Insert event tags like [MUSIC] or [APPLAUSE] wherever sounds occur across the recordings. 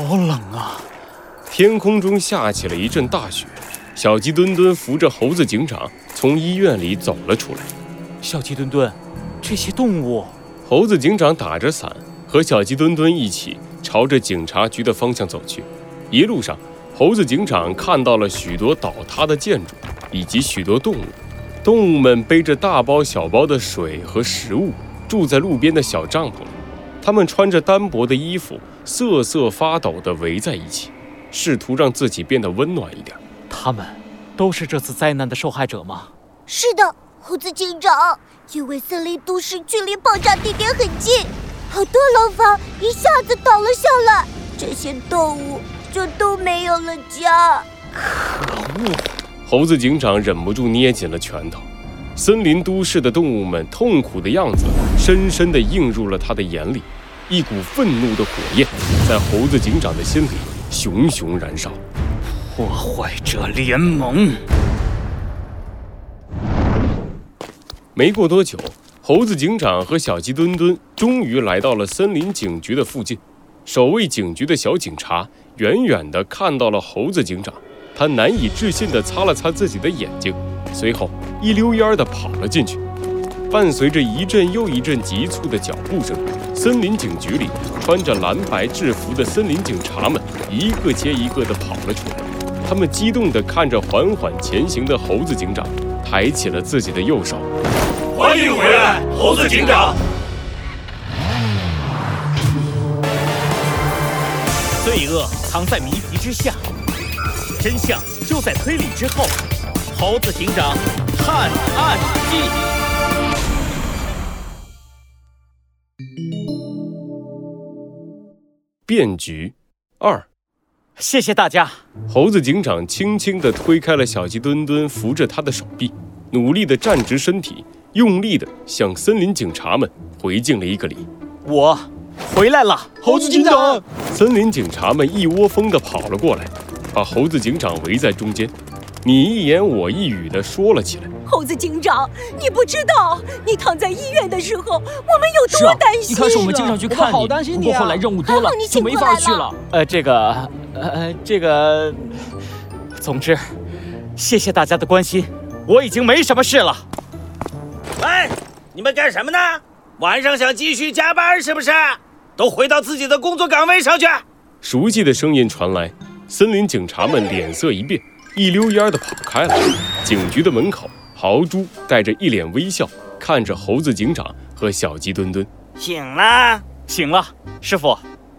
好冷啊！天空中下起了一阵大雪。小鸡墩墩扶着猴子警长从医院里走了出来。小鸡墩墩，这些动物……猴子警长打着伞，和小鸡墩墩一起朝着警察局的方向走去。一路上，猴子警长看到了许多倒塌的建筑，以及许多动物。动物们背着大包小包的水和食物，住在路边的小帐篷里。他们穿着单薄的衣服，瑟瑟发抖地围在一起，试图让自己变得温暖一点。他们都是这次灾难的受害者吗？是的，猴子警长。因为森林都市距离爆炸地点很近，好多楼房一下子倒了下来，这些动物就都没有了家。可恶！猴子警长忍不住捏紧了拳头。森林都市的动物们痛苦的样子，深深地映入了他的眼里。一股愤怒的火焰在猴子警长的心里熊熊燃烧。破坏者联盟。没过多久，猴子警长和小鸡墩墩终于来到了森林警局的附近。守卫警局的小警察远远地看到了猴子警长，他难以置信地擦了擦自己的眼睛，随后一溜烟地跑了进去。伴随着一阵又一阵急促的脚步声，森林警局里穿着蓝白制服的森林警察们一个接一个地跑了出来。他们激动地看着缓缓前行的猴子警长，抬起了自己的右手。欢迎回来，猴子警长。罪恶藏在谜题之下，真相就在推理之后。猴子警长探案记。变局二。谢谢大家。猴子警长轻轻地推开了小鸡墩墩扶着他的手臂，努力地站直身体，用力地向森林警察们回敬了一个礼。我回来了，猴子警长。森林警察们一窝蜂地跑了过来，把猴子警长围在中间。你一言我一语地说了起来。猴子警长，你不知道，你躺在医院的时候，我们有多担心。一开始我们经常去看你，不过后来任务多了，就没法去了。呃，这个，呃，这个，总之，谢谢大家的关心，我已经没什么事了。哎，你们干什么呢？晚上想继续加班是不是？都回到自己的工作岗位上去。熟悉的声音传来，森林警察们脸色一变。一溜烟的跑开了。警局的门口，豪猪带着一脸微笑看着猴子警长和小鸡墩墩。醒了，醒了，师傅，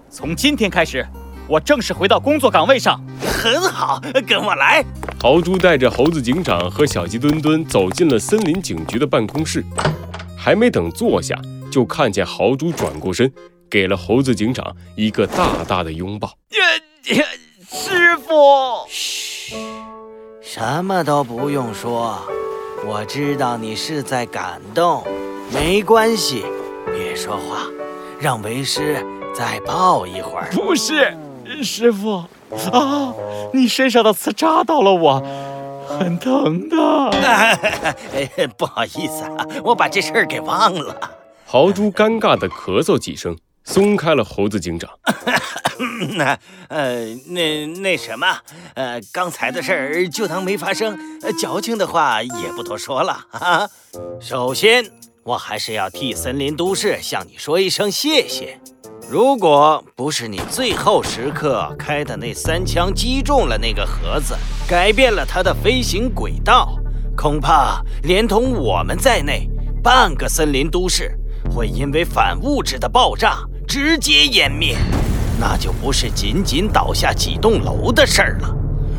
从今天开始，我正式回到工作岗位上。很好，跟我来。豪猪带着猴子警长和小鸡墩墩走进了森林警局的办公室，还没等坐下，就看见豪猪转过身，给了猴子警长一个大大的拥抱。师傅。嘘什么都不用说，我知道你是在感动。没关系，别说话，让为师再抱一会儿。不是，师傅啊，你身上的刺扎到了我，很疼的。[LAUGHS] 不好意思啊，我把这事儿给忘了。豪猪尴尬的咳嗽几声。松开了猴子警长。[LAUGHS] 那呃，那那什么，呃，刚才的事儿就当没发生。矫情的话也不多说了 [LAUGHS] 啊。首先，我还是要替森林都市向你说一声谢谢。如果不是你最后时刻开的那三枪击中了那个盒子，改变了它的飞行轨道，恐怕连同我们在内，半个森林都市会因为反物质的爆炸。直接湮灭，那就不是仅仅倒下几栋楼的事儿了，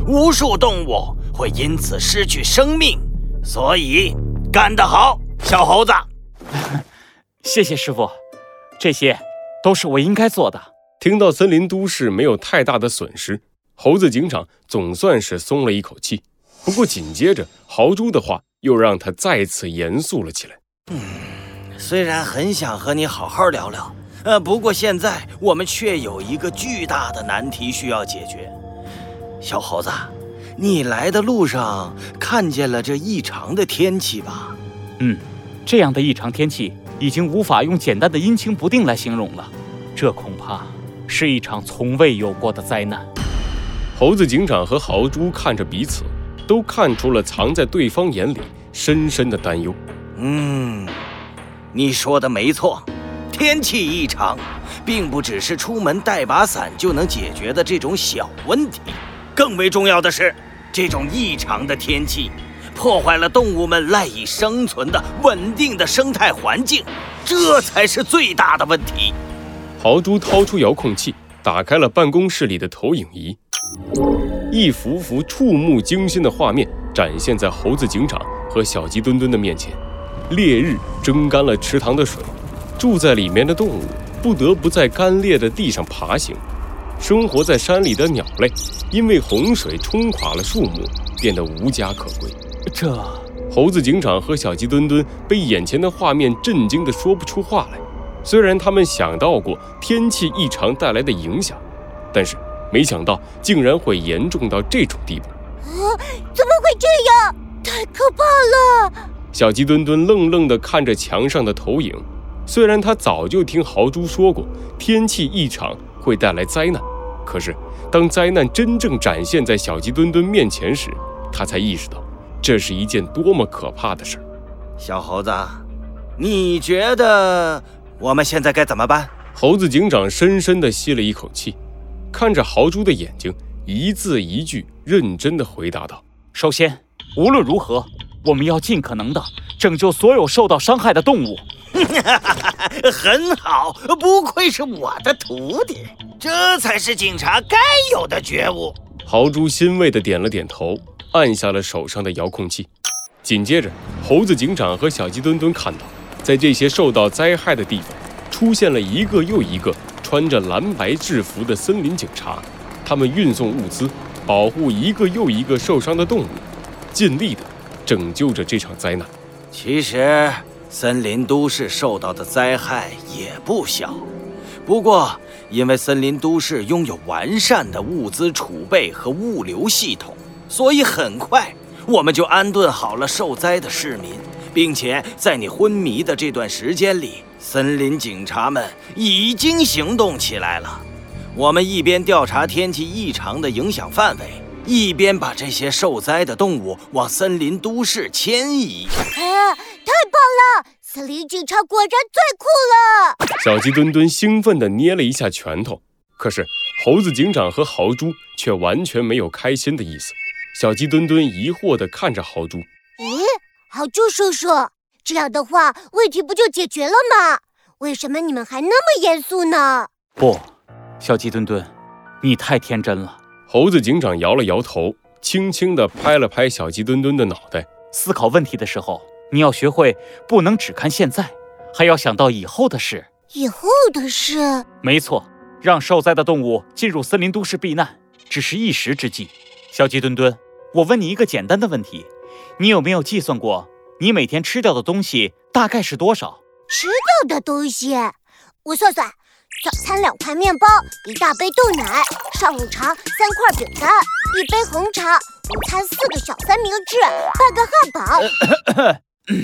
无数动物会因此失去生命。所以，干得好，小猴子！[LAUGHS] 谢谢师傅，这些都是我应该做的。听到森林都市没有太大的损失，猴子警长总算是松了一口气。不过紧接着，豪猪的话又让他再次严肃了起来。嗯，虽然很想和你好好聊聊。呃，不过现在我们却有一个巨大的难题需要解决。小猴子，你来的路上看见了这异常的天气吧？嗯，这样的异常天气已经无法用简单的阴晴不定来形容了，这恐怕是一场从未有过的灾难。猴子警长和豪猪看着彼此，都看出了藏在对方眼里深深的担忧。嗯，你说的没错，天气异常，并不只是出门带把伞就能解决的这种小问题。更为重要的是，这种异常的天气，破坏了动物们赖以生存的稳定的生态环境，这才是最大的问题。豪猪掏出遥控器，打开了办公室里的投影仪，一幅幅触目惊心的画面展现在猴子警长和小鸡墩墩的面前。烈日蒸干了池塘的水，住在里面的动物不得不在干裂的地上爬行。生活在山里的鸟类，因为洪水冲垮了树木，变得无家可归。这猴子警长和小鸡墩墩被眼前的画面震惊得说不出话来。虽然他们想到过天气异常带来的影响，但是没想到竟然会严重到这种地步。啊！怎么会这样？太可怕了！小鸡墩墩愣愣地看着墙上的投影。虽然他早就听豪猪说过天气异常会带来灾难。可是，当灾难真正展现在小鸡墩墩面前时，他才意识到，这是一件多么可怕的事儿。小猴子，你觉得我们现在该怎么办？猴子警长深深地吸了一口气，看着豪猪的眼睛，一字一句认真地回答道：“首先，无论如何，我们要尽可能地拯救所有受到伤害的动物。” [LAUGHS] 很好，不愧是我的徒弟，这才是警察该有的觉悟。豪猪欣慰地点了点头，按下了手上的遥控器。紧接着，猴子警长和小鸡墩墩看到，在这些受到灾害的地方，出现了一个又一个穿着蓝白制服的森林警察，他们运送物资，保护一个又一个受伤的动物，尽力地拯救着这场灾难。其实。森林都市受到的灾害也不小，不过因为森林都市拥有完善的物资储备和物流系统，所以很快我们就安顿好了受灾的市民，并且在你昏迷的这段时间里，森林警察们已经行动起来了。我们一边调查天气异常的影响范围，一边把这些受灾的动物往森林都市迁移。啊太棒了！森林警察果然最酷了。小鸡墩墩兴奋地捏了一下拳头，可是猴子警长和豪猪却完全没有开心的意思。小鸡墩墩疑惑地看着豪猪：“咦，豪猪叔叔，这样的话问题不就解决了吗？为什么你们还那么严肃呢？”不，小鸡墩墩，你太天真了。猴子警长摇了摇头，轻轻地拍了拍小鸡墩墩的脑袋。思考问题的时候。你要学会，不能只看现在，还要想到以后的事。以后的事，没错，让受灾的动物进入森林都市避难，只是一时之计。小鸡墩墩，我问你一个简单的问题：你有没有计算过，你每天吃掉的东西大概是多少？吃掉的东西，我算算。早餐两块面包，一大杯豆奶，上午茶三块饼干，一杯红茶。午餐四个小三明治，半个汉堡。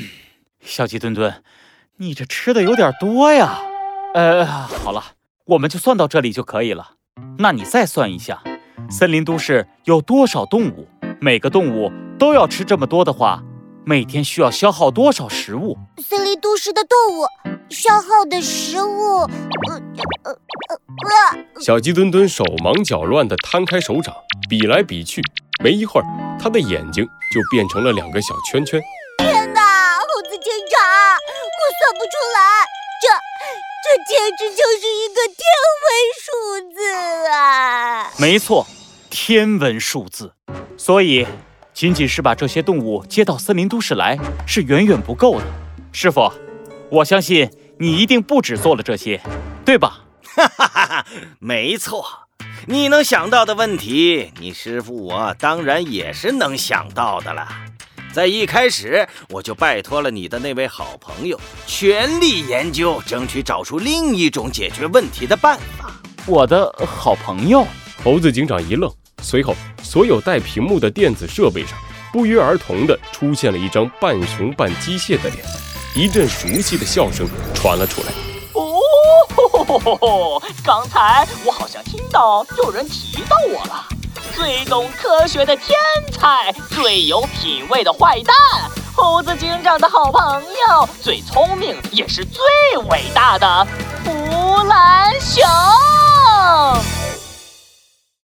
[COUGHS] 小鸡墩墩，你这吃的有点多呀。呃，好了，我们就算到这里就可以了。那你再算一下，森林都市有多少动物？每个动物都要吃这么多的话，每天需要消耗多少食物？森林都市的动物消耗的食物，呃呃呃，小鸡墩墩手忙脚乱地摊开手掌，比来比去，没一会儿，他的眼睛就变成了两个小圈圈。天哪，猴子警长，我算不出来，这这简直就是一个天文数字啊！没错，天文数字。所以，仅仅是把这些动物接到森林都市来是远远不够的。师傅，我相信你一定不止做了这些，对吧？哈哈哈哈！没错，你能想到的问题，你师傅我当然也是能想到的了。在一开始，我就拜托了你的那位好朋友，全力研究，争取找出另一种解决问题的办法。我的好朋友，猴子警长一愣，随后所有带屏幕的电子设备上不约而同的出现了一张半熊半机械的脸，一阵熟悉的笑声传了出来。吼吼吼！刚才我好像听到有人提到我了，最懂科学的天才，最有品味的坏蛋，猴子警长的好朋友，最聪明也是最伟大的弗兰熊。